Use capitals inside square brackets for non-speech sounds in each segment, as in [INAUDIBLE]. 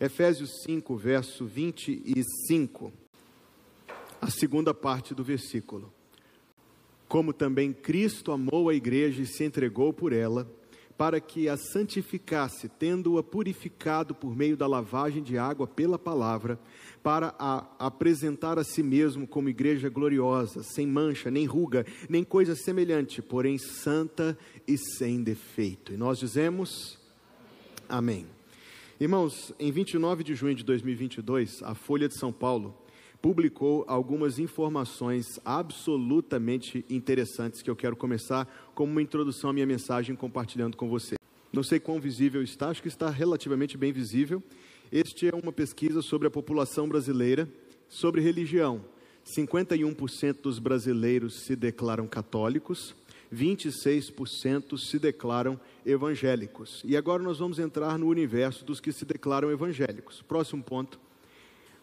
Efésios 5, verso 25, a segunda parte do versículo. Como também Cristo amou a igreja e se entregou por ela, para que a santificasse, tendo-a purificado por meio da lavagem de água pela palavra, para a apresentar a si mesmo como igreja gloriosa, sem mancha, nem ruga, nem coisa semelhante, porém santa e sem defeito. E nós dizemos: Amém. Irmãos, em 29 de junho de 2022, a Folha de São Paulo publicou algumas informações absolutamente interessantes que eu quero começar como uma introdução à minha mensagem compartilhando com você. Não sei quão visível está, acho que está relativamente bem visível. Este é uma pesquisa sobre a população brasileira, sobre religião. 51% dos brasileiros se declaram católicos, 26% se declaram evangélicos. E agora nós vamos entrar no universo dos que se declaram evangélicos. Próximo ponto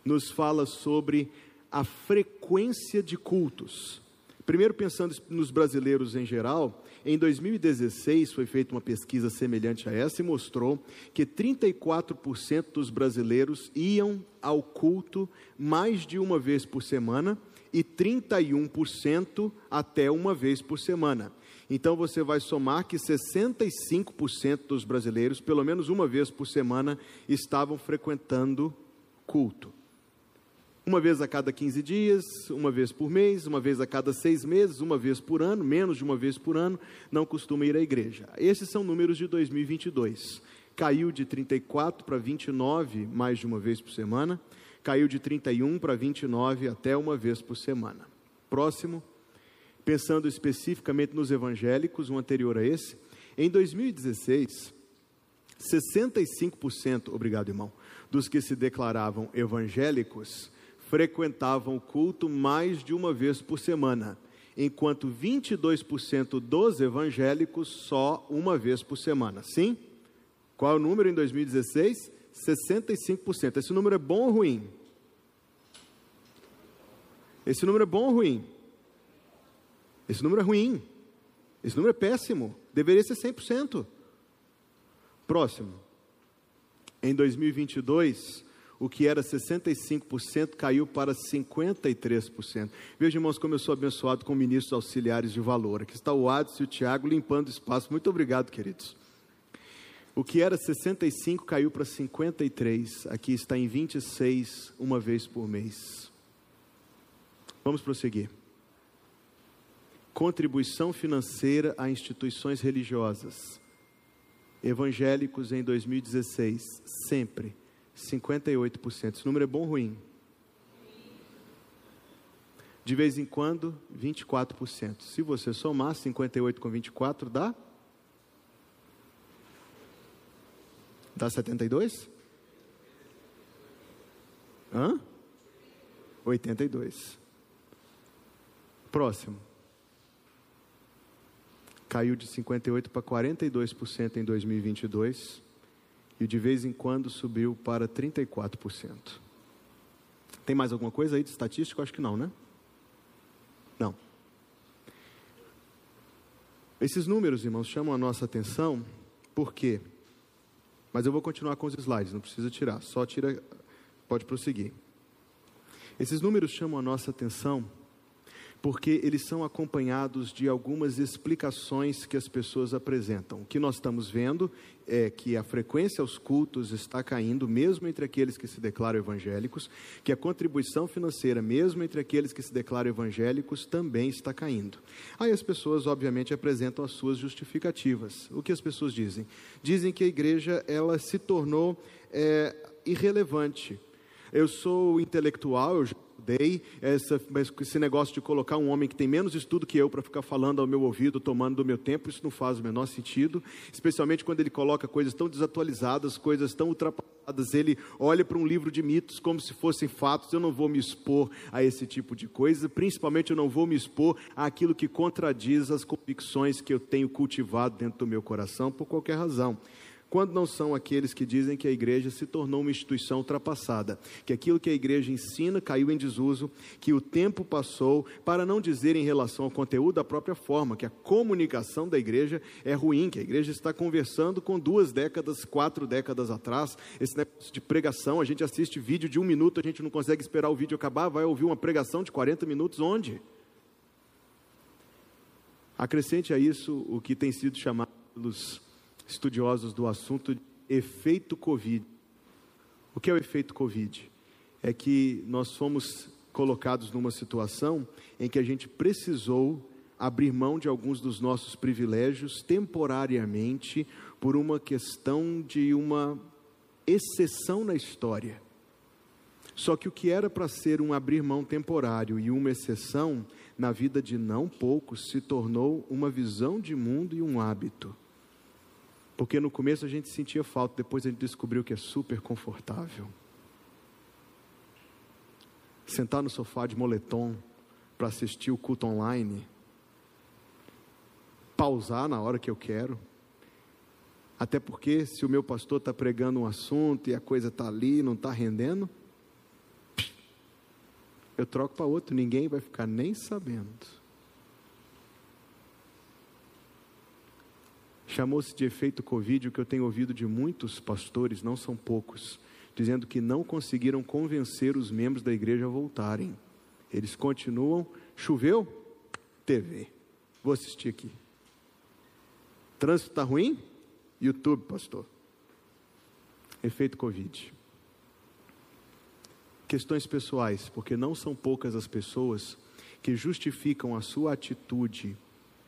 nos fala sobre a frequência de cultos. Primeiro, pensando nos brasileiros em geral, em 2016 foi feita uma pesquisa semelhante a essa e mostrou que 34% dos brasileiros iam ao culto mais de uma vez por semana e 31% até uma vez por semana. Então você vai somar que 65% dos brasileiros, pelo menos uma vez por semana, estavam frequentando culto. Uma vez a cada 15 dias, uma vez por mês, uma vez a cada seis meses, uma vez por ano, menos de uma vez por ano, não costuma ir à igreja. Esses são números de 2022. Caiu de 34 para 29, mais de uma vez por semana. Caiu de 31 para 29, até uma vez por semana. Próximo, pensando especificamente nos evangélicos, um anterior a esse. Em 2016, 65%, obrigado irmão, dos que se declaravam evangélicos frequentavam o culto mais de uma vez por semana, enquanto 22% dos evangélicos só uma vez por semana. Sim? Qual é o número em 2016? 65%. Esse número é bom ou ruim? Esse número é bom ou ruim? Esse número é ruim. Esse número é péssimo. Deveria ser 100%. Próximo. Em 2022, o que era 65% caiu para 53%. Veja, irmãos, como eu sou abençoado com ministros auxiliares de valor. Aqui está o Adson e o Tiago limpando espaço. Muito obrigado, queridos. O que era 65 caiu para 53. Aqui está em 26, uma vez por mês. Vamos prosseguir. Contribuição financeira a instituições religiosas. Evangélicos em 2016, sempre 58%. Esse número é bom ou ruim? De vez em quando, 24%. Se você somar 58 com 24, dá? Dá 72? Hã? 82. Próximo. Caiu de 58 para 42% em 2022 e de vez em quando subiu para 34%. Tem mais alguma coisa aí de estatístico? Acho que não, né? Não. Esses números, irmãos, chamam a nossa atenção, por quê? Mas eu vou continuar com os slides, não precisa tirar, só tira, pode prosseguir. Esses números chamam a nossa atenção porque eles são acompanhados de algumas explicações que as pessoas apresentam. O que nós estamos vendo é que a frequência aos cultos está caindo, mesmo entre aqueles que se declaram evangélicos, que a contribuição financeira, mesmo entre aqueles que se declaram evangélicos, também está caindo. Aí as pessoas, obviamente, apresentam as suas justificativas. O que as pessoas dizem? Dizem que a igreja ela se tornou é, irrelevante. Eu sou intelectual, eu estudei, essa, esse negócio de colocar um homem que tem menos estudo que eu para ficar falando ao meu ouvido, tomando do meu tempo, isso não faz o menor sentido, especialmente quando ele coloca coisas tão desatualizadas, coisas tão ultrapassadas, ele olha para um livro de mitos como se fossem fatos, eu não vou me expor a esse tipo de coisa, principalmente eu não vou me expor àquilo que contradiz as convicções que eu tenho cultivado dentro do meu coração, por qualquer razão. Quando não são aqueles que dizem que a igreja se tornou uma instituição ultrapassada, que aquilo que a igreja ensina caiu em desuso, que o tempo passou, para não dizer em relação ao conteúdo da própria forma, que a comunicação da igreja é ruim, que a igreja está conversando com duas décadas, quatro décadas atrás, esse negócio de pregação, a gente assiste vídeo de um minuto, a gente não consegue esperar o vídeo acabar, vai ouvir uma pregação de 40 minutos, onde? Acrescente a isso o que tem sido chamado pelos estudiosos do assunto efeito Covid. O que é o efeito Covid? É que nós fomos colocados numa situação em que a gente precisou abrir mão de alguns dos nossos privilégios temporariamente por uma questão de uma exceção na história. Só que o que era para ser um abrir mão temporário e uma exceção, na vida de não poucos, se tornou uma visão de mundo e um hábito. Porque no começo a gente sentia falta, depois a gente descobriu que é super confortável. Sentar no sofá de moletom para assistir o culto online, pausar na hora que eu quero. Até porque, se o meu pastor está pregando um assunto e a coisa está ali, não está rendendo, eu troco para outro, ninguém vai ficar nem sabendo. Chamou-se de efeito Covid, o que eu tenho ouvido de muitos pastores, não são poucos, dizendo que não conseguiram convencer os membros da igreja a voltarem. Eles continuam, choveu? TV. Vou assistir aqui. Trânsito está ruim? YouTube, pastor. Efeito Covid. Questões pessoais, porque não são poucas as pessoas que justificam a sua atitude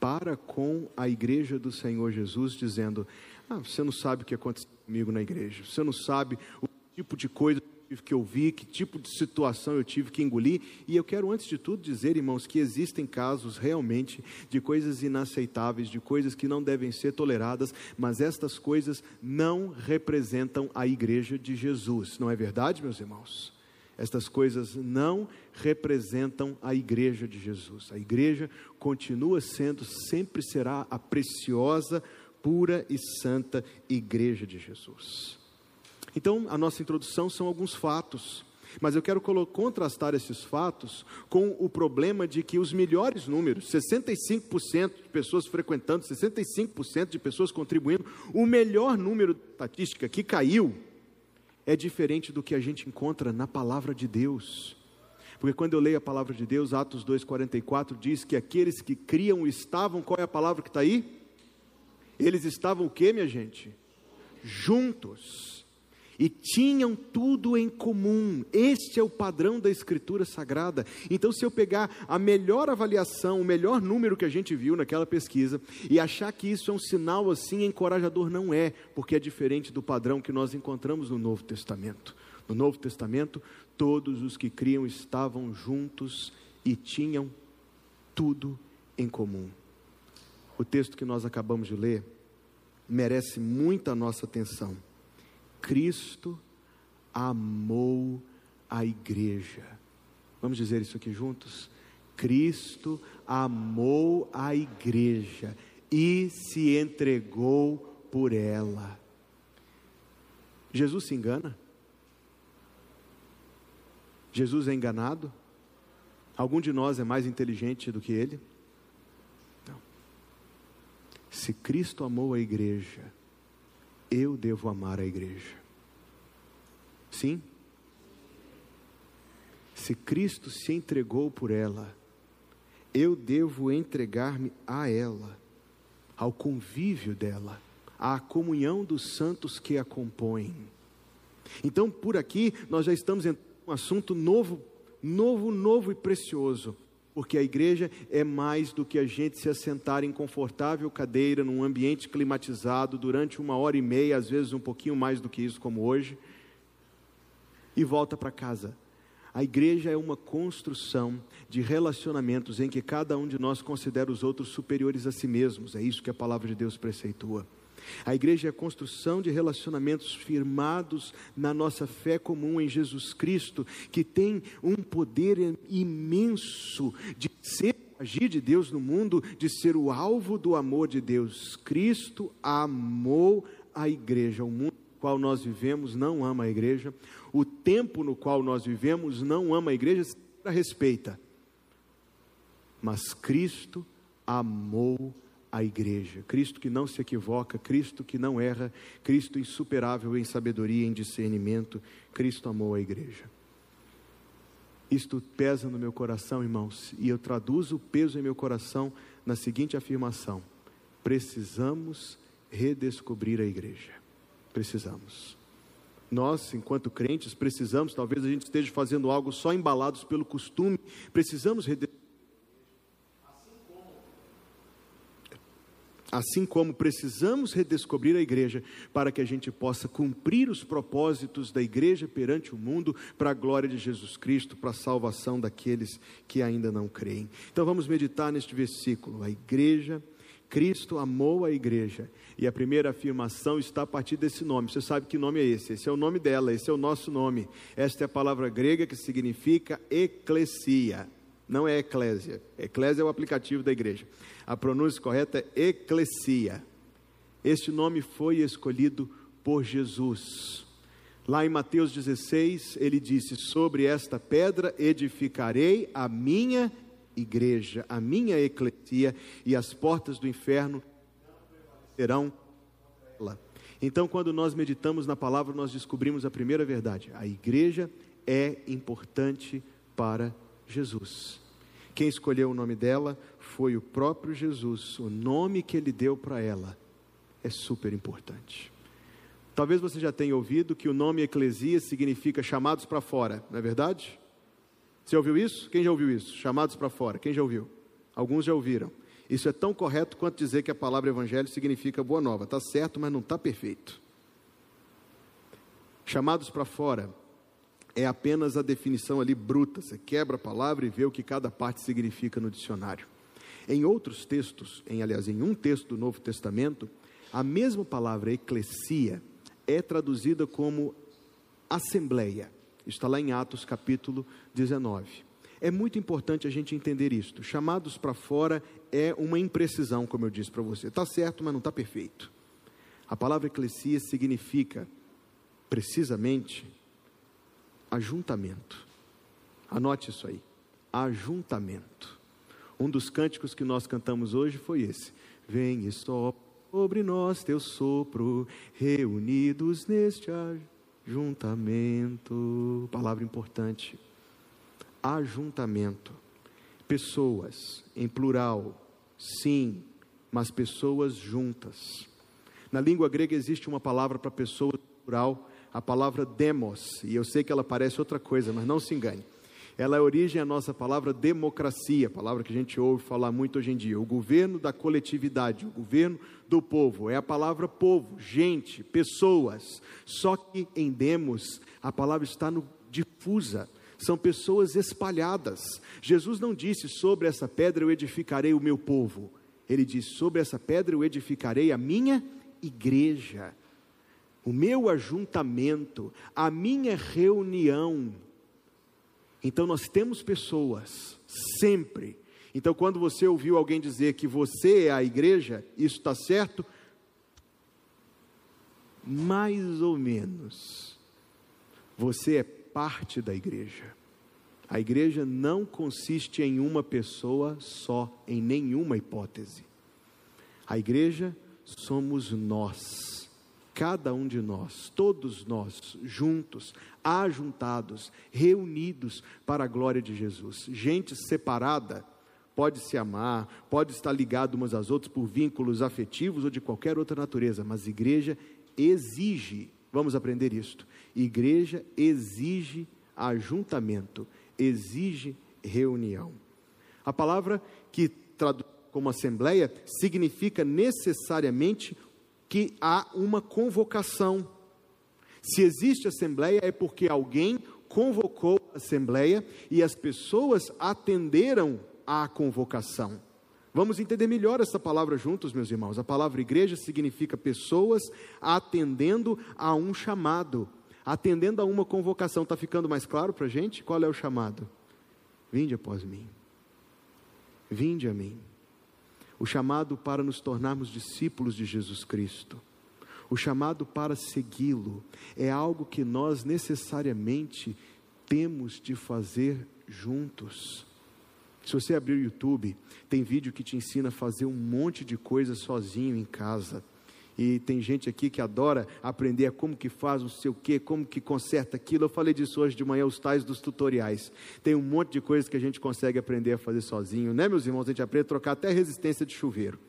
para com a igreja do Senhor Jesus, dizendo: Ah, você não sabe o que aconteceu comigo na igreja, você não sabe o tipo de coisa que eu vi, que tipo de situação eu tive que engolir. E eu quero, antes de tudo, dizer, irmãos, que existem casos realmente de coisas inaceitáveis, de coisas que não devem ser toleradas, mas estas coisas não representam a igreja de Jesus, não é verdade, meus irmãos? Estas coisas não representam a igreja de Jesus. A igreja continua sendo, sempre será a preciosa, pura e santa igreja de Jesus. Então, a nossa introdução são alguns fatos, mas eu quero contrastar esses fatos com o problema de que os melhores números, 65% de pessoas frequentando, 65% de pessoas contribuindo, o melhor número de estatística que caiu é diferente do que a gente encontra na palavra de Deus. Porque quando eu leio a palavra de Deus, Atos 2,44 diz que aqueles que criam estavam, qual é a palavra que está aí? Eles estavam o que, minha gente? Juntos e tinham tudo em comum. Este é o padrão da Escritura Sagrada. Então, se eu pegar a melhor avaliação, o melhor número que a gente viu naquela pesquisa e achar que isso é um sinal assim encorajador, não é, porque é diferente do padrão que nós encontramos no Novo Testamento. No Novo Testamento, todos os que criam estavam juntos e tinham tudo em comum. O texto que nós acabamos de ler merece muita nossa atenção Cristo amou a igreja. Vamos dizer isso aqui juntos? Cristo amou a igreja e se entregou por ela. Jesus se engana? Jesus é enganado? Algum de nós é mais inteligente do que ele? Não. Se Cristo amou a igreja, eu devo amar a igreja. Sim? Se Cristo se entregou por ela, eu devo entregar-me a ela, ao convívio dela, à comunhão dos santos que a compõem. Então, por aqui, nós já estamos em um assunto novo, novo, novo e precioso porque a igreja é mais do que a gente se assentar em confortável cadeira num ambiente climatizado durante uma hora e meia, às vezes um pouquinho mais do que isso, como hoje, e volta para casa. A igreja é uma construção de relacionamentos em que cada um de nós considera os outros superiores a si mesmos. É isso que a palavra de Deus preceitua. A igreja é a construção de relacionamentos firmados na nossa fé comum em Jesus Cristo, que tem um poder imenso de ser agir de Deus no mundo, de ser o alvo do amor de Deus. Cristo amou a igreja. O mundo qual nós vivemos não ama a igreja. O tempo no qual nós vivemos não ama a igreja, se respeita. Mas Cristo amou a igreja. Cristo que não se equivoca, Cristo que não erra, Cristo insuperável em sabedoria em discernimento. Cristo amou a igreja. Isto pesa no meu coração, irmãos, e eu traduzo o peso em meu coração na seguinte afirmação: precisamos redescobrir a igreja. Precisamos. Nós, enquanto crentes, precisamos, talvez a gente esteja fazendo algo só embalados pelo costume, precisamos Assim como precisamos redescobrir a igreja para que a gente possa cumprir os propósitos da igreja perante o mundo, para a glória de Jesus Cristo, para a salvação daqueles que ainda não creem. Então vamos meditar neste versículo. A igreja, Cristo amou a igreja. E a primeira afirmação está a partir desse nome. Você sabe que nome é esse? Esse é o nome dela, esse é o nosso nome. Esta é a palavra grega que significa eclesia não é eclésia. Eclésia é o aplicativo da igreja. A pronúncia correta é eclesia. Este nome foi escolhido por Jesus. Lá em Mateus 16, ele disse: Sobre esta pedra edificarei a minha igreja, a minha eclesia, e as portas do inferno serão ela. Então, quando nós meditamos na palavra, nós descobrimos a primeira verdade: a igreja é importante para Jesus. Quem escolheu o nome dela foi o próprio Jesus. O nome que ele deu para ela é super importante. Talvez você já tenha ouvido que o nome Eclesia significa chamados para fora, não é verdade? Você ouviu isso? Quem já ouviu isso? Chamados para fora. Quem já ouviu? Alguns já ouviram. Isso é tão correto quanto dizer que a palavra evangelho significa boa nova. Está certo, mas não está perfeito. Chamados para fora é apenas a definição ali bruta. Você quebra a palavra e vê o que cada parte significa no dicionário. Em outros textos, em aliás, em um texto do Novo Testamento, a mesma palavra eclesia é traduzida como assembleia. Está lá em Atos capítulo 19. É muito importante a gente entender isto. Chamados para fora é uma imprecisão, como eu disse para você. Está certo, mas não está perfeito. A palavra eclesia significa, precisamente, ajuntamento. Anote isso aí. Ajuntamento. Um dos cânticos que nós cantamos hoje foi esse. Vem e sopra sobre nós teu sopro, reunidos neste ajuntamento. Palavra importante. Ajuntamento. Pessoas, em plural, sim, mas pessoas juntas. Na língua grega existe uma palavra para pessoa plural a palavra demos, e eu sei que ela parece outra coisa, mas não se engane. Ela é origem à nossa palavra democracia, palavra que a gente ouve falar muito hoje em dia. O governo da coletividade, o governo do povo. É a palavra povo, gente, pessoas. Só que em demos, a palavra está no difusa são pessoas espalhadas. Jesus não disse sobre essa pedra eu edificarei o meu povo. Ele disse sobre essa pedra eu edificarei a minha igreja o meu ajuntamento, a minha reunião. Então nós temos pessoas, sempre. Então quando você ouviu alguém dizer que você é a igreja, isso está certo? Mais ou menos. Você é parte da igreja. A igreja não consiste em uma pessoa só, em nenhuma hipótese. A igreja somos nós cada um de nós, todos nós, juntos, ajuntados, reunidos para a glória de Jesus. Gente separada pode se amar, pode estar ligado umas às outras por vínculos afetivos ou de qualquer outra natureza, mas igreja exige, vamos aprender isto. Igreja exige ajuntamento, exige reunião. A palavra que traduz como assembleia significa necessariamente que há uma convocação. Se existe assembleia, é porque alguém convocou a assembleia e as pessoas atenderam à convocação. Vamos entender melhor essa palavra juntos, meus irmãos. A palavra igreja significa pessoas atendendo a um chamado, atendendo a uma convocação. Está ficando mais claro para a gente? Qual é o chamado? Vinde após mim. Vinde a mim o chamado para nos tornarmos discípulos de Jesus Cristo, O chamado para segui-lo é algo que nós necessariamente temos de fazer juntos. Se você abrir o YouTube, tem vídeo que te ensina a fazer um monte de coisa sozinho em casa. E tem gente aqui que adora aprender como que faz não sei o que, como que conserta aquilo. Eu falei disso hoje de manhã, os tais dos tutoriais. Tem um monte de coisas que a gente consegue aprender a fazer sozinho, né, meus irmãos? A gente aprende a trocar até resistência de chuveiro.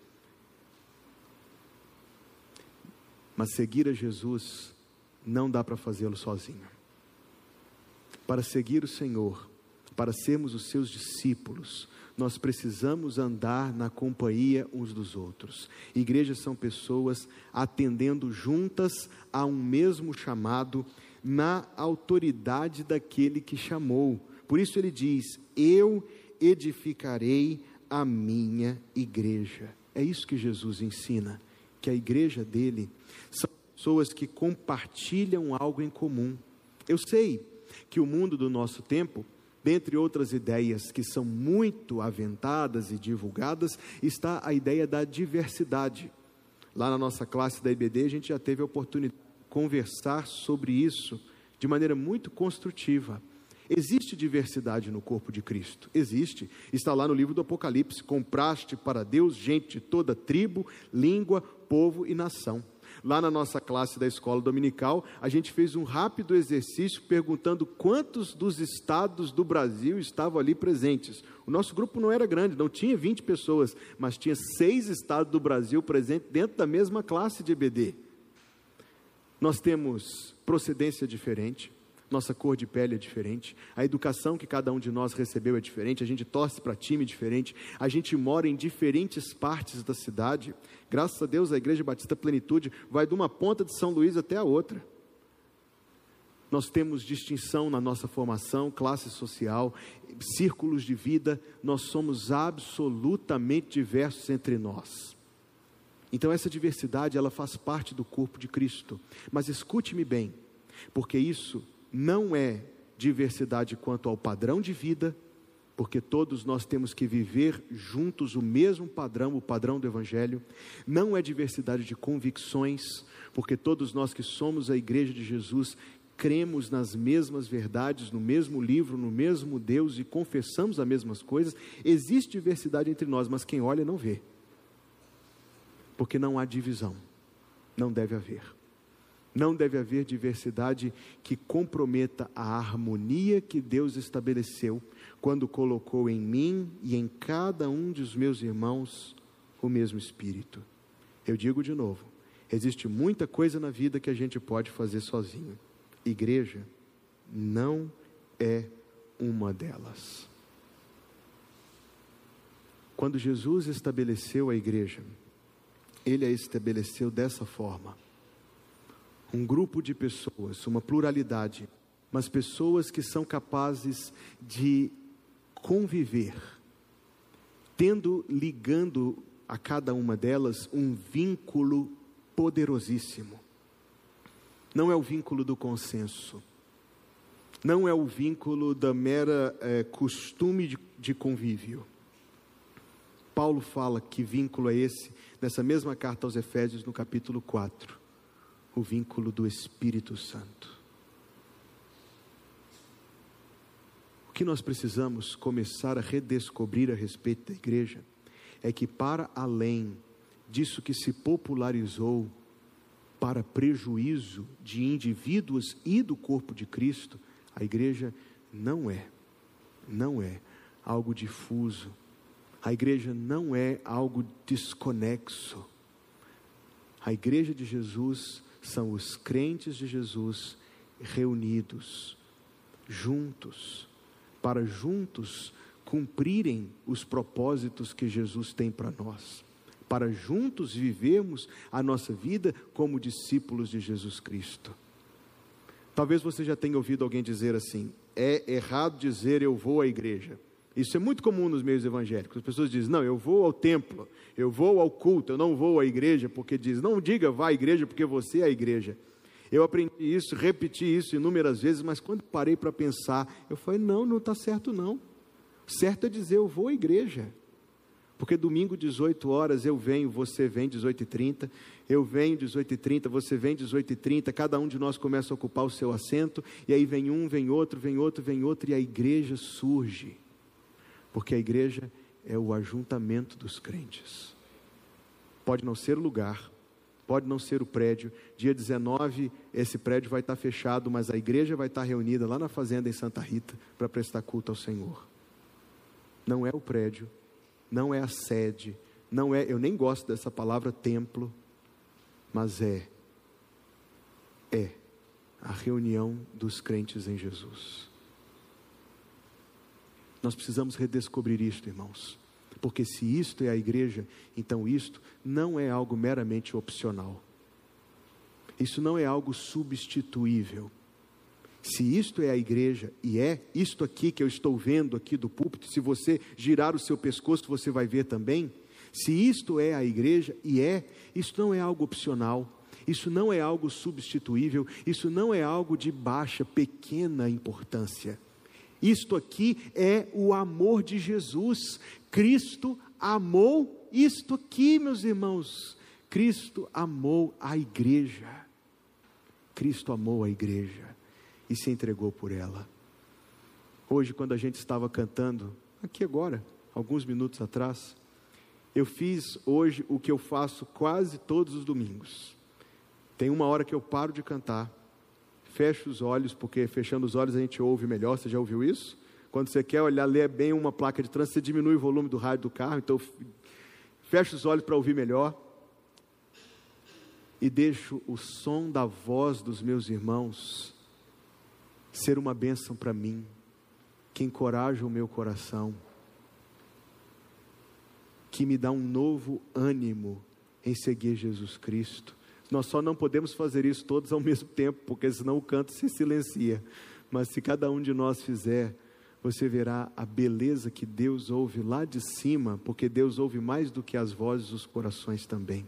Mas seguir a Jesus não dá para fazê-lo sozinho. Para seguir o Senhor, para sermos os seus discípulos, nós precisamos andar na companhia uns dos outros. Igrejas são pessoas atendendo juntas a um mesmo chamado na autoridade daquele que chamou. Por isso ele diz: Eu edificarei a minha igreja. É isso que Jesus ensina, que a igreja dele são pessoas que compartilham algo em comum. Eu sei que o mundo do nosso tempo Dentre outras ideias que são muito aventadas e divulgadas, está a ideia da diversidade. Lá na nossa classe da IBD, a gente já teve a oportunidade de conversar sobre isso de maneira muito construtiva. Existe diversidade no corpo de Cristo? Existe. Está lá no livro do Apocalipse: compraste para Deus gente de toda tribo, língua, povo e nação. Lá na nossa classe da escola dominical, a gente fez um rápido exercício perguntando quantos dos estados do Brasil estavam ali presentes. O nosso grupo não era grande, não tinha 20 pessoas, mas tinha seis estados do Brasil presentes dentro da mesma classe de EBD. Nós temos procedência diferente, nossa cor de pele é diferente, a educação que cada um de nós recebeu é diferente, a gente torce para time diferente, a gente mora em diferentes partes da cidade. Graças a Deus, a Igreja Batista Plenitude vai de uma ponta de São Luís até a outra. Nós temos distinção na nossa formação, classe social, círculos de vida, nós somos absolutamente diversos entre nós. Então essa diversidade, ela faz parte do corpo de Cristo. Mas escute-me bem, porque isso não é diversidade quanto ao padrão de vida, porque todos nós temos que viver juntos o mesmo padrão, o padrão do Evangelho. Não é diversidade de convicções, porque todos nós que somos a igreja de Jesus cremos nas mesmas verdades, no mesmo livro, no mesmo Deus e confessamos as mesmas coisas. Existe diversidade entre nós, mas quem olha não vê, porque não há divisão, não deve haver. Não deve haver diversidade que comprometa a harmonia que Deus estabeleceu quando colocou em mim e em cada um dos meus irmãos o mesmo Espírito. Eu digo de novo: existe muita coisa na vida que a gente pode fazer sozinho. Igreja não é uma delas. Quando Jesus estabeleceu a igreja, ele a estabeleceu dessa forma um grupo de pessoas, uma pluralidade, mas pessoas que são capazes de conviver, tendo ligando a cada uma delas um vínculo poderosíssimo. Não é o vínculo do consenso, não é o vínculo da mera é, costume de, de convívio. Paulo fala que vínculo é esse nessa mesma carta aos Efésios, no capítulo 4 o vínculo do Espírito Santo. O que nós precisamos começar a redescobrir a respeito da igreja é que, para além disso que se popularizou para prejuízo de indivíduos e do corpo de Cristo, a igreja não é, não é algo difuso, a igreja não é algo desconexo. A igreja de Jesus são os crentes de Jesus reunidos, juntos, para juntos cumprirem os propósitos que Jesus tem para nós, para juntos vivermos a nossa vida como discípulos de Jesus Cristo. Talvez você já tenha ouvido alguém dizer assim: é errado dizer eu vou à igreja. Isso é muito comum nos meios evangélicos. As pessoas dizem: não, eu vou ao templo, eu vou ao culto, eu não vou à igreja, porque diz: não diga vá à igreja, porque você é a igreja. Eu aprendi isso, repeti isso inúmeras vezes, mas quando parei para pensar, eu falei: não, não está certo não. Certo é dizer eu vou à igreja, Porque domingo, 18 horas, eu venho, você vem, 18 e 30, eu venho, 18 e 30, você vem, 18 e 30, cada um de nós começa a ocupar o seu assento, e aí vem um, vem outro, vem outro, vem outro, e a igreja surge. Porque a igreja é o ajuntamento dos crentes. Pode não ser o lugar, pode não ser o prédio. Dia 19, esse prédio vai estar fechado, mas a igreja vai estar reunida lá na fazenda em Santa Rita para prestar culto ao Senhor. Não é o prédio, não é a sede, não é, eu nem gosto dessa palavra templo, mas é é a reunião dos crentes em Jesus. Nós precisamos redescobrir isto, irmãos. Porque se isto é a igreja, então isto não é algo meramente opcional. Isso não é algo substituível. Se isto é a igreja, e é isto aqui que eu estou vendo aqui do púlpito, se você girar o seu pescoço, você vai ver também. Se isto é a igreja, e é, isso não é algo opcional, isso não é algo substituível, isso não é algo de baixa, pequena importância. Isto aqui é o amor de Jesus. Cristo amou isto aqui, meus irmãos. Cristo amou a igreja. Cristo amou a igreja e se entregou por ela. Hoje, quando a gente estava cantando, aqui agora, alguns minutos atrás, eu fiz hoje o que eu faço quase todos os domingos. Tem uma hora que eu paro de cantar feche os olhos, porque fechando os olhos a gente ouve melhor. Você já ouviu isso? Quando você quer olhar, ler bem uma placa de trânsito, você diminui o volume do rádio do carro, então feche os olhos para ouvir melhor. E deixo o som da voz dos meus irmãos ser uma bênção para mim, que encoraja o meu coração, que me dá um novo ânimo em seguir Jesus Cristo nós só não podemos fazer isso todos ao [LAUGHS] mesmo tempo, porque senão o canto se silencia. Mas se cada um de nós fizer, você verá a beleza que Deus ouve lá de cima, porque Deus ouve mais do que as vozes dos corações também.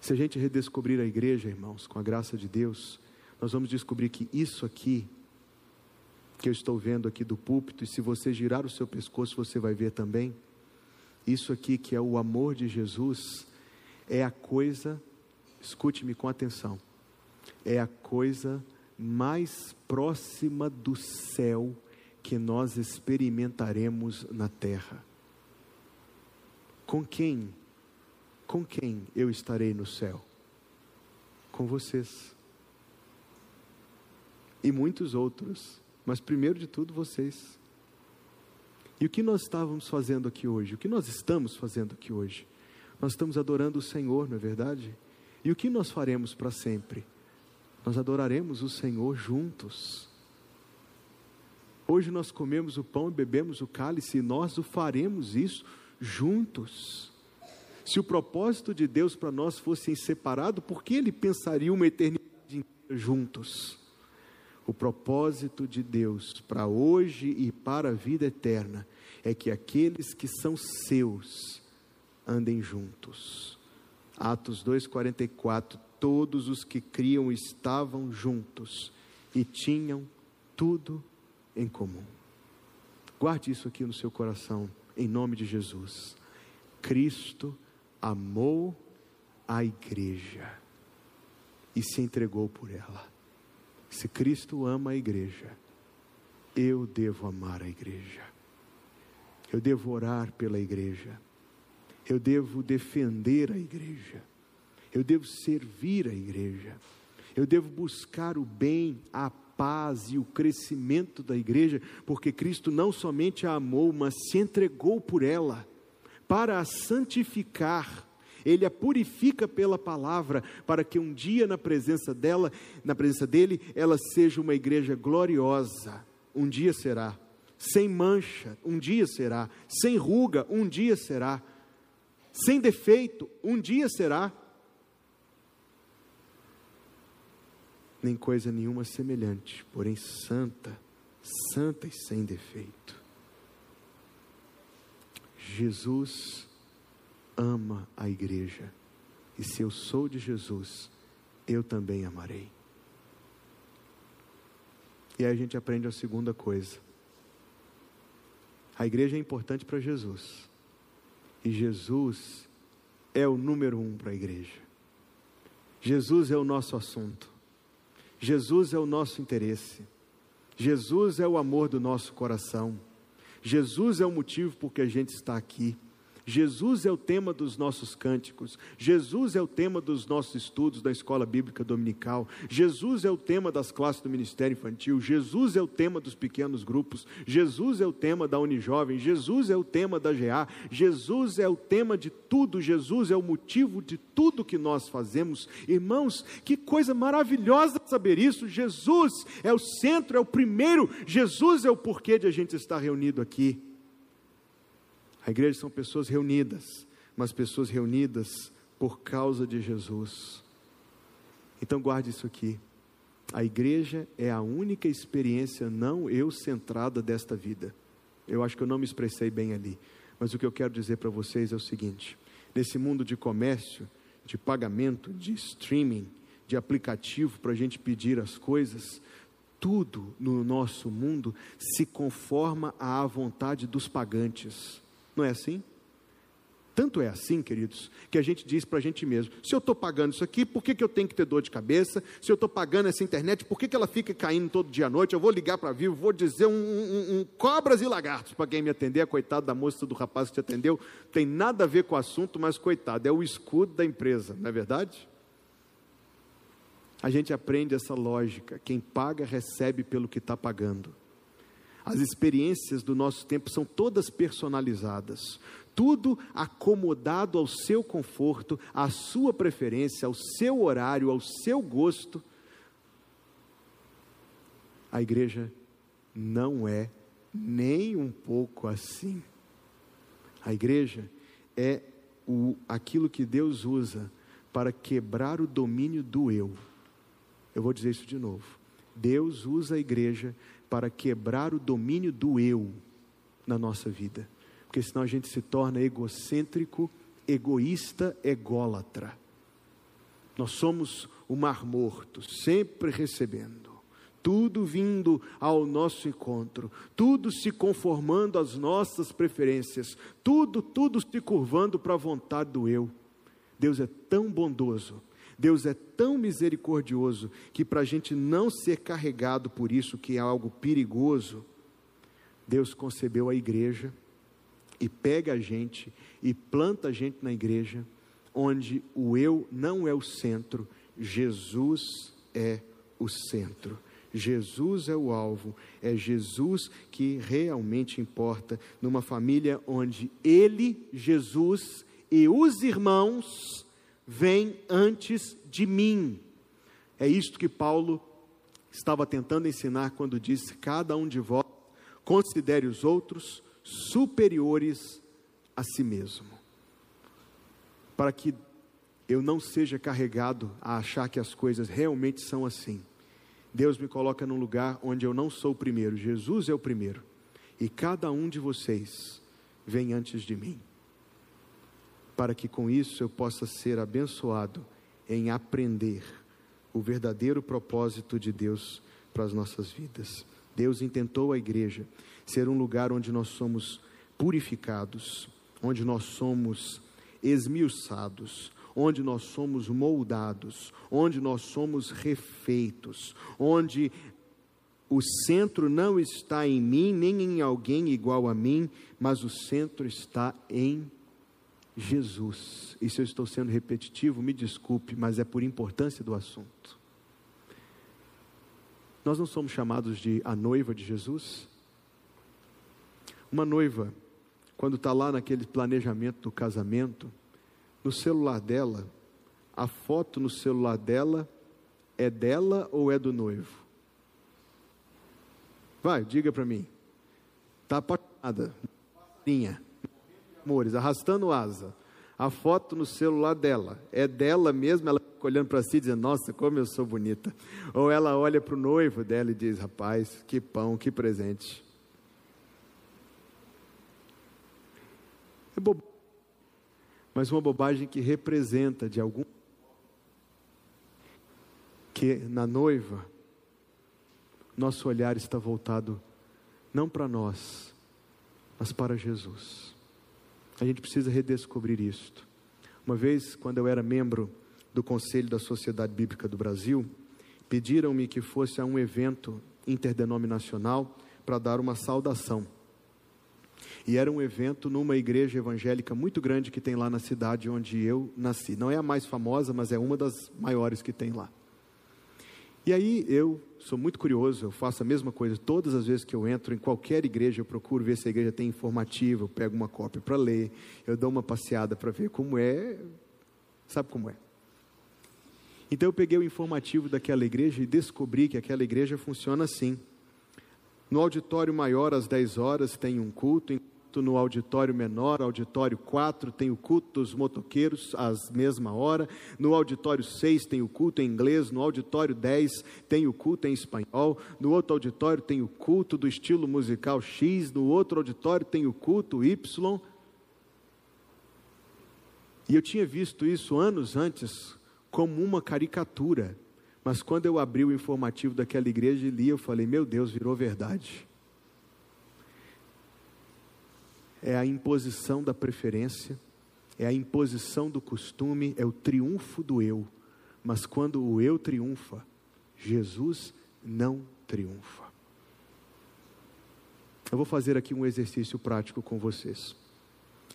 Se a gente redescobrir a igreja, irmãos, com a graça de Deus, nós vamos descobrir que isso aqui, que eu estou vendo aqui do púlpito, e se você girar o seu pescoço, você vai ver também isso aqui que é o amor de Jesus é a coisa, escute-me com atenção, é a coisa mais próxima do céu que nós experimentaremos na terra. Com quem? Com quem eu estarei no céu? Com vocês. E muitos outros, mas primeiro de tudo vocês. E o que nós estávamos fazendo aqui hoje? O que nós estamos fazendo aqui hoje? Nós estamos adorando o Senhor, não é verdade? E o que nós faremos para sempre? Nós adoraremos o Senhor juntos. Hoje nós comemos o pão e bebemos o cálice, e nós o faremos isso juntos. Se o propósito de Deus para nós fosse separado, por que ele pensaria uma eternidade juntos? O propósito de Deus para hoje e para a vida eterna é que aqueles que são seus andem juntos. Atos 2:44 Todos os que criam estavam juntos e tinham tudo em comum. Guarde isso aqui no seu coração, em nome de Jesus. Cristo amou a igreja e se entregou por ela. Se Cristo ama a igreja, eu devo amar a igreja. Eu devo orar pela igreja. Eu devo defender a igreja. Eu devo servir a igreja. Eu devo buscar o bem, a paz e o crescimento da igreja, porque Cristo não somente a amou, mas se entregou por ela para a santificar ele a purifica pela palavra, para que um dia na presença dela, na presença dele, ela seja uma igreja gloriosa. Um dia será, sem mancha, um dia será, sem ruga, um dia será, sem defeito, um dia será. Nem coisa nenhuma semelhante, porém santa, santa e sem defeito. Jesus ama a igreja. E se eu sou de Jesus, eu também amarei. E aí a gente aprende a segunda coisa. A igreja é importante para Jesus. E Jesus é o número um para a igreja. Jesus é o nosso assunto. Jesus é o nosso interesse. Jesus é o amor do nosso coração. Jesus é o motivo por que a gente está aqui. Jesus é o tema dos nossos cânticos, Jesus é o tema dos nossos estudos da escola bíblica dominical, Jesus é o tema das classes do ministério infantil, Jesus é o tema dos pequenos grupos, Jesus é o tema da Unijovem, Jesus é o tema da GA, Jesus é o tema de tudo, Jesus é o motivo de tudo que nós fazemos. Irmãos, que coisa maravilhosa saber isso! Jesus é o centro, é o primeiro, Jesus é o porquê de a gente estar reunido aqui. A igreja são pessoas reunidas, mas pessoas reunidas por causa de Jesus. Então guarde isso aqui. A igreja é a única experiência não eu centrada desta vida. Eu acho que eu não me expressei bem ali, mas o que eu quero dizer para vocês é o seguinte: nesse mundo de comércio, de pagamento, de streaming, de aplicativo para a gente pedir as coisas, tudo no nosso mundo se conforma à vontade dos pagantes. Não é assim? Tanto é assim, queridos, que a gente diz para a gente mesmo: se eu estou pagando isso aqui, por que, que eu tenho que ter dor de cabeça? Se eu estou pagando essa internet, por que, que ela fica caindo todo dia à noite? Eu vou ligar para vivo, vou dizer um, um, um cobras e lagartos para quem me atender. Coitado da moça do rapaz que te atendeu, tem nada a ver com o assunto, mas coitado, é o escudo da empresa, não é verdade? A gente aprende essa lógica: quem paga recebe pelo que está pagando. As experiências do nosso tempo são todas personalizadas, tudo acomodado ao seu conforto, à sua preferência, ao seu horário, ao seu gosto. A igreja não é nem um pouco assim. A igreja é o, aquilo que Deus usa para quebrar o domínio do eu. Eu vou dizer isso de novo. Deus usa a igreja para quebrar o domínio do eu na nossa vida. Porque senão a gente se torna egocêntrico, egoísta, ególatra. Nós somos o mar morto, sempre recebendo, tudo vindo ao nosso encontro, tudo se conformando às nossas preferências, tudo, tudo se curvando para a vontade do eu. Deus é tão bondoso Deus é tão misericordioso que, para a gente não ser carregado por isso, que é algo perigoso, Deus concebeu a igreja e pega a gente e planta a gente na igreja, onde o eu não é o centro, Jesus é o centro. Jesus é o alvo, é Jesus que realmente importa numa família onde Ele, Jesus e os irmãos vem antes de mim. É isto que Paulo estava tentando ensinar quando disse: Cada um de vós considere os outros superiores a si mesmo. Para que eu não seja carregado a achar que as coisas realmente são assim. Deus me coloca num lugar onde eu não sou o primeiro, Jesus é o primeiro. E cada um de vocês vem antes de mim para que com isso eu possa ser abençoado em aprender o verdadeiro propósito de Deus para as nossas vidas. Deus intentou a igreja ser um lugar onde nós somos purificados, onde nós somos esmiuçados, onde nós somos moldados, onde nós somos refeitos, onde o centro não está em mim, nem em alguém igual a mim, mas o centro está em Jesus. E se eu estou sendo repetitivo, me desculpe, mas é por importância do assunto. Nós não somos chamados de a noiva de Jesus? Uma noiva, quando está lá naquele planejamento do casamento, no celular dela, a foto no celular dela é dela ou é do noivo? Vai, diga para mim. Está apaixonada. Linha amores, arrastando asa. A foto no celular dela é dela mesma, ela fica olhando para si dizendo: Nossa, como eu sou bonita. Ou ela olha para o noivo dela e diz: Rapaz, que pão, que presente. É bobagem, mas uma bobagem que representa de algum. que na noiva, nosso olhar está voltado não para nós, mas para Jesus. A gente precisa redescobrir isto. Uma vez, quando eu era membro do Conselho da Sociedade Bíblica do Brasil, pediram-me que fosse a um evento interdenominacional para dar uma saudação. E era um evento numa igreja evangélica muito grande que tem lá na cidade onde eu nasci. Não é a mais famosa, mas é uma das maiores que tem lá. E aí eu sou muito curioso, eu faço a mesma coisa todas as vezes que eu entro em qualquer igreja, eu procuro ver se a igreja tem informativo, eu pego uma cópia para ler, eu dou uma passeada para ver como é, sabe como é. Então eu peguei o informativo daquela igreja e descobri que aquela igreja funciona assim. No auditório maior, às 10 horas, tem um culto, no auditório menor, auditório 4, tem o culto dos motoqueiros às mesma hora, no auditório 6 tem o culto em inglês, no auditório 10 tem o culto em espanhol, no outro auditório tem o culto do estilo musical X, no outro auditório tem o culto Y. E eu tinha visto isso anos antes como uma caricatura, mas quando eu abri o informativo daquela igreja e li, eu falei: meu Deus, virou verdade é a imposição da preferência, é a imposição do costume, é o triunfo do eu. Mas quando o eu triunfa, Jesus não triunfa. Eu vou fazer aqui um exercício prático com vocês.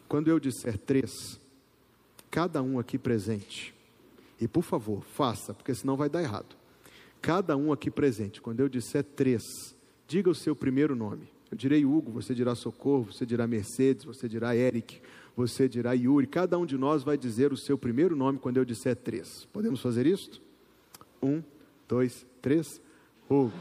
Quando eu disser três, cada um aqui presente, e por favor, faça, porque senão vai dar errado. Cada um aqui presente, quando eu disser três, diga o seu primeiro nome. Eu direi Hugo, você dirá Socorro, você dirá Mercedes, você dirá Eric, você dirá Yuri. Cada um de nós vai dizer o seu primeiro nome quando eu disser três. Podemos fazer isso? Um, dois, três. Hugo.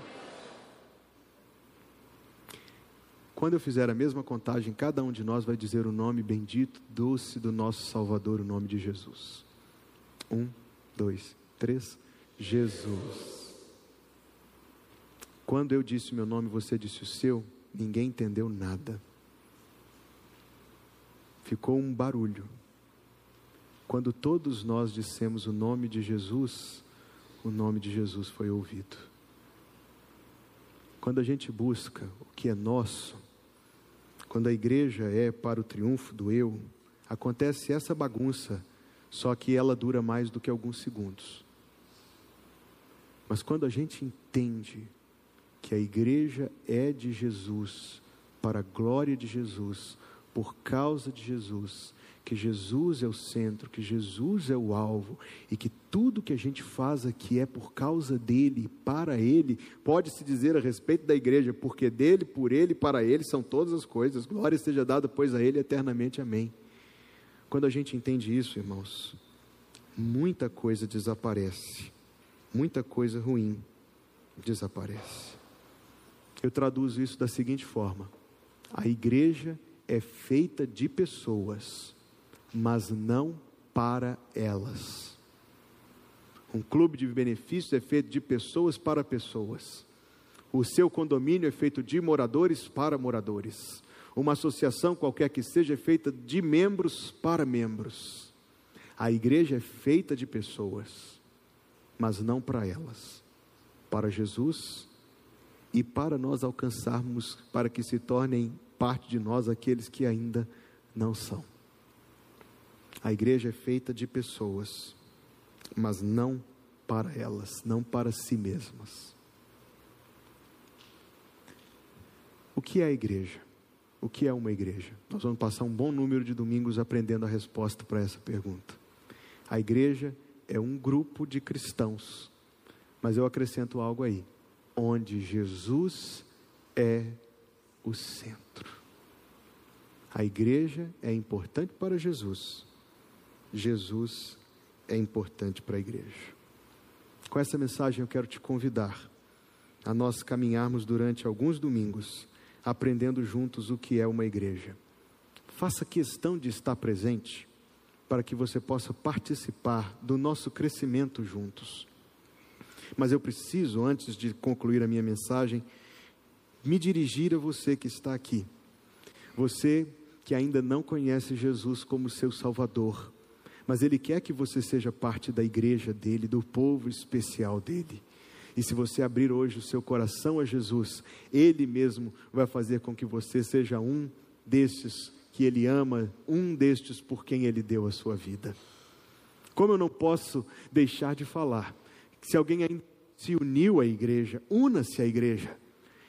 Quando eu fizer a mesma contagem, cada um de nós vai dizer o nome bendito, doce do nosso Salvador, o nome de Jesus. Um, dois, três. Jesus. Quando eu disse o meu nome, você disse o seu. Ninguém entendeu nada. Ficou um barulho. Quando todos nós dissemos o nome de Jesus, o nome de Jesus foi ouvido. Quando a gente busca o que é nosso, quando a igreja é para o triunfo do eu, acontece essa bagunça, só que ela dura mais do que alguns segundos. Mas quando a gente entende que a igreja é de Jesus, para a glória de Jesus, por causa de Jesus, que Jesus é o centro, que Jesus é o alvo e que tudo que a gente faz aqui é por causa dele, para ele, pode-se dizer a respeito da igreja, porque dele, por ele, para ele são todas as coisas. Glória seja dada, pois, a ele eternamente. Amém. Quando a gente entende isso, irmãos, muita coisa desaparece, muita coisa ruim desaparece. Eu traduzo isso da seguinte forma: a igreja é feita de pessoas, mas não para elas. Um clube de benefícios é feito de pessoas para pessoas. O seu condomínio é feito de moradores para moradores. Uma associação qualquer que seja é feita de membros para membros. A igreja é feita de pessoas, mas não para elas. Para Jesus e para nós alcançarmos, para que se tornem parte de nós aqueles que ainda não são. A igreja é feita de pessoas, mas não para elas, não para si mesmas. O que é a igreja? O que é uma igreja? Nós vamos passar um bom número de domingos aprendendo a resposta para essa pergunta. A igreja é um grupo de cristãos, mas eu acrescento algo aí onde Jesus é o centro. A igreja é importante para Jesus, Jesus é importante para a igreja. Com essa mensagem eu quero te convidar a nós caminharmos durante alguns domingos, aprendendo juntos o que é uma igreja. Faça questão de estar presente para que você possa participar do nosso crescimento juntos. Mas eu preciso, antes de concluir a minha mensagem, me dirigir a você que está aqui. Você que ainda não conhece Jesus como seu Salvador, mas Ele quer que você seja parte da igreja dele, do povo especial dele. E se você abrir hoje o seu coração a Jesus, Ele mesmo vai fazer com que você seja um destes que ele ama, um destes por quem ele deu a sua vida. Como eu não posso deixar de falar, se alguém ainda se uniu à igreja, una-se à igreja.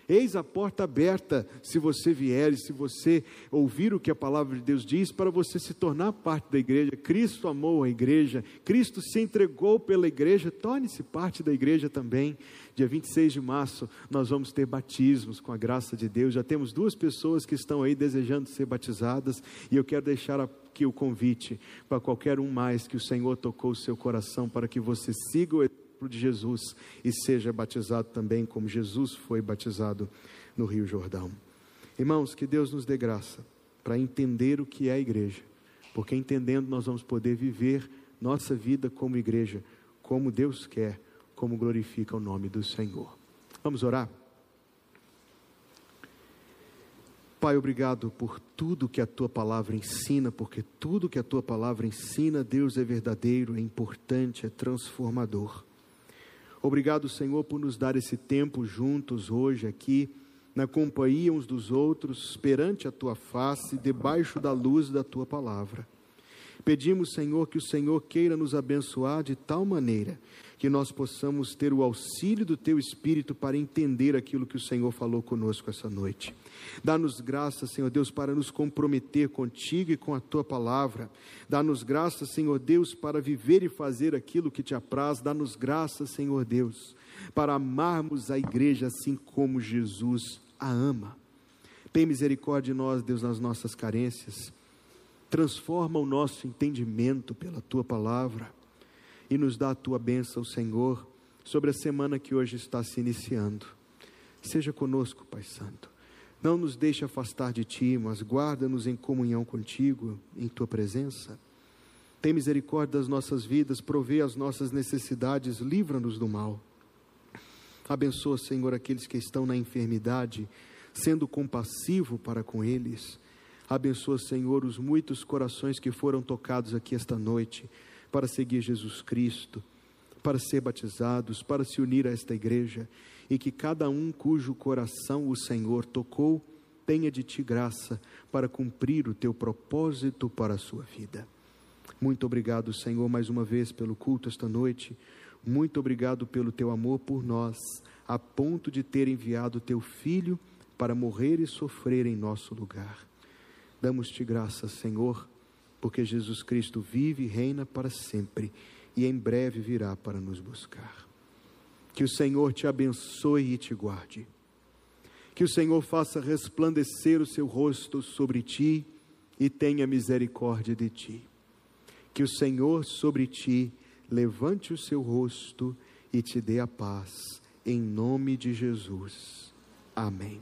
Eis a porta aberta, se você vier e se você ouvir o que a palavra de Deus diz, para você se tornar parte da igreja. Cristo amou a igreja, Cristo se entregou pela igreja, torne-se parte da igreja também. Dia 26 de março, nós vamos ter batismos com a graça de Deus. Já temos duas pessoas que estão aí desejando ser batizadas, e eu quero deixar aqui o convite para qualquer um mais que o Senhor tocou o seu coração para que você siga o de Jesus e seja batizado também como Jesus foi batizado no Rio Jordão. Irmãos, que Deus nos dê graça para entender o que é a igreja, porque entendendo nós vamos poder viver nossa vida como igreja, como Deus quer, como glorifica o nome do Senhor. Vamos orar? Pai, obrigado por tudo que a tua palavra ensina, porque tudo que a tua palavra ensina, Deus é verdadeiro, é importante, é transformador. Obrigado, Senhor, por nos dar esse tempo juntos hoje aqui, na companhia uns dos outros, perante a tua face, debaixo da luz da tua palavra. Pedimos, Senhor, que o Senhor queira nos abençoar de tal maneira que nós possamos ter o auxílio do teu Espírito para entender aquilo que o Senhor falou conosco essa noite. Dá-nos graça, Senhor Deus, para nos comprometer contigo e com a tua palavra. Dá-nos graça, Senhor Deus, para viver e fazer aquilo que te apraz. Dá-nos graça, Senhor Deus, para amarmos a igreja assim como Jesus a ama. Tem misericórdia de nós, Deus, nas nossas carências. Transforma o nosso entendimento pela tua palavra e nos dá a tua bênção, Senhor, sobre a semana que hoje está se iniciando. Seja conosco, Pai Santo. Não nos deixe afastar de ti, mas guarda-nos em comunhão contigo, em tua presença. Tem misericórdia das nossas vidas, provê as nossas necessidades, livra-nos do mal. Abençoa, Senhor, aqueles que estão na enfermidade, sendo compassivo para com eles. Abençoa, Senhor, os muitos corações que foram tocados aqui esta noite para seguir Jesus Cristo, para ser batizados, para se unir a esta igreja, e que cada um cujo coração o Senhor tocou tenha de ti graça para cumprir o teu propósito para a sua vida. Muito obrigado, Senhor, mais uma vez pelo culto esta noite. Muito obrigado pelo teu amor por nós, a ponto de ter enviado teu filho para morrer e sofrer em nosso lugar. Damos-te graça, Senhor porque Jesus Cristo vive e reina para sempre e em breve virá para nos buscar. Que o Senhor te abençoe e te guarde. Que o Senhor faça resplandecer o seu rosto sobre ti e tenha misericórdia de ti. Que o Senhor sobre ti levante o seu rosto e te dê a paz. Em nome de Jesus. Amém.